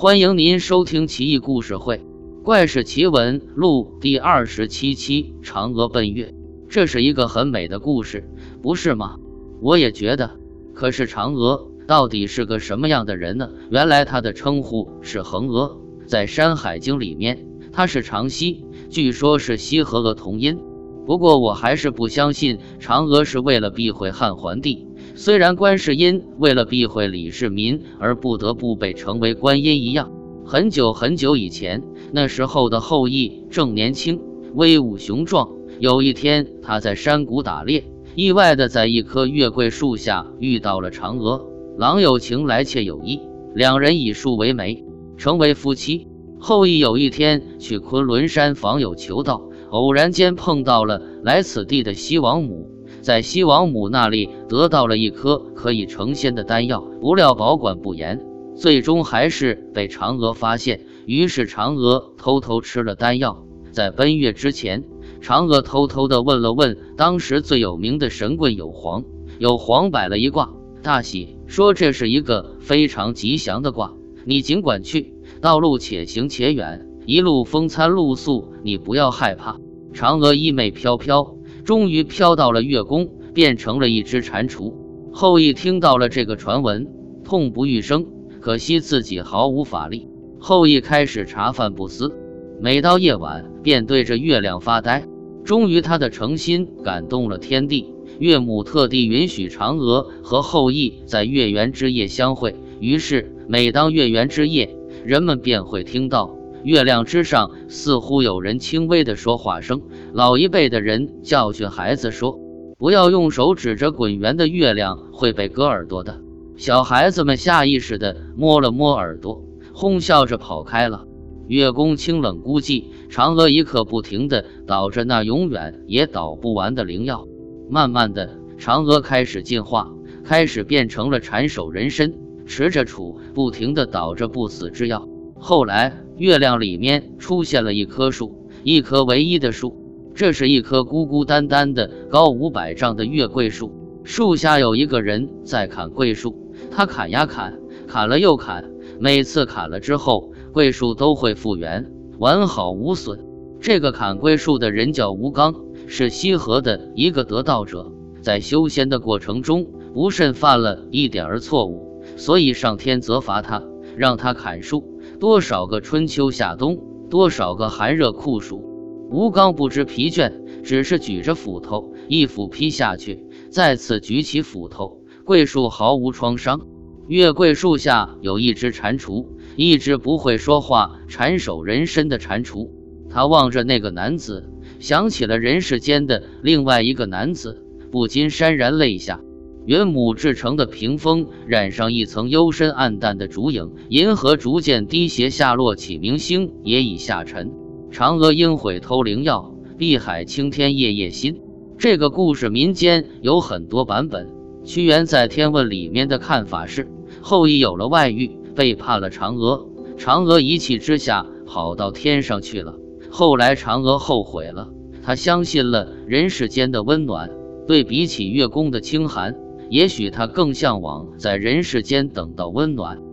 欢迎您收听《奇异故事会·怪事奇闻录》第二十七期《嫦娥奔月》。这是一个很美的故事，不是吗？我也觉得。可是嫦娥到底是个什么样的人呢？原来她的称呼是恒娥，在《山海经》里面，她是长曦，据说是羲和娥同音。不过我还是不相信嫦娥是为了避讳汉桓帝。虽然观世音为了避讳李世民而不得不被称为观音一样，很久很久以前，那时候的后羿正年轻，威武雄壮。有一天，他在山谷打猎，意外的在一棵月桂树下遇到了嫦娥。郎有情，来妾有意，两人以树为媒，成为夫妻。后羿有一天去昆仑山访友求道。偶然间碰到了来此地的西王母，在西王母那里得到了一颗可以成仙的丹药，不料保管不严，最终还是被嫦娥发现。于是嫦娥偷偷吃了丹药。在奔月之前，嫦娥偷偷地问了问当时最有名的神棍有黄，有黄摆了一卦，大喜说这是一个非常吉祥的卦，你尽管去，道路且行且远。一路风餐露宿，你不要害怕。嫦娥衣袂飘飘，终于飘到了月宫，变成了一只蟾蜍。后羿听到了这个传闻，痛不欲生，可惜自己毫无法力。后羿开始茶饭不思，每到夜晚便对着月亮发呆。终于，他的诚心感动了天地，岳母特地允许嫦娥和后羿在月圆之夜相会。于是，每当月圆之夜，人们便会听到。月亮之上，似乎有人轻微的说话声。老一辈的人教训孩子说：“不要用手指着滚圆的月亮，会被割耳朵的。”小孩子们下意识地摸了摸耳朵，哄笑着跑开了。月宫清冷孤寂，嫦娥一刻不停地捣着那永远也捣不完的灵药。慢慢的，嫦娥开始进化，开始变成了缠手人身，持着杵，不停地捣着不死之药。后来，月亮里面出现了一棵树，一棵唯一的树。这是一棵孤孤单单的、高五百丈的月桂树。树下有一个人在砍桂树，他砍呀砍，砍了又砍。每次砍了之后，桂树都会复原，完好无损。这个砍桂树的人叫吴刚，是西河的一个得道者，在修仙的过程中不慎犯了一点儿错误，所以上天责罚他，让他砍树。多少个春秋夏冬，多少个寒热酷暑，吴刚不知疲倦，只是举着斧头，一斧劈下去，再次举起斧头，桂树毫无创伤。月桂树下有一只蟾蜍，一只不会说话、缠手人身的蟾蜍。他望着那个男子，想起了人世间的另外一个男子，不禁潸然泪下。云母制成的屏风染上一层幽深暗淡的烛影，银河逐渐低斜下落，启明星也已下沉。嫦娥应悔偷灵药，碧海青天夜夜心。这个故事民间有很多版本。屈原在《天问》里面的看法是，后羿有了外遇，背叛了嫦娥，嫦娥一气之下跑到天上去了。后来嫦娥后悔了，她相信了人世间的温暖，对比起月宫的清寒。也许他更向往在人世间等到温暖。